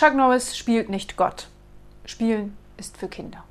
Chuck Norris spielt nicht Gott. Spielen ist für Kinder.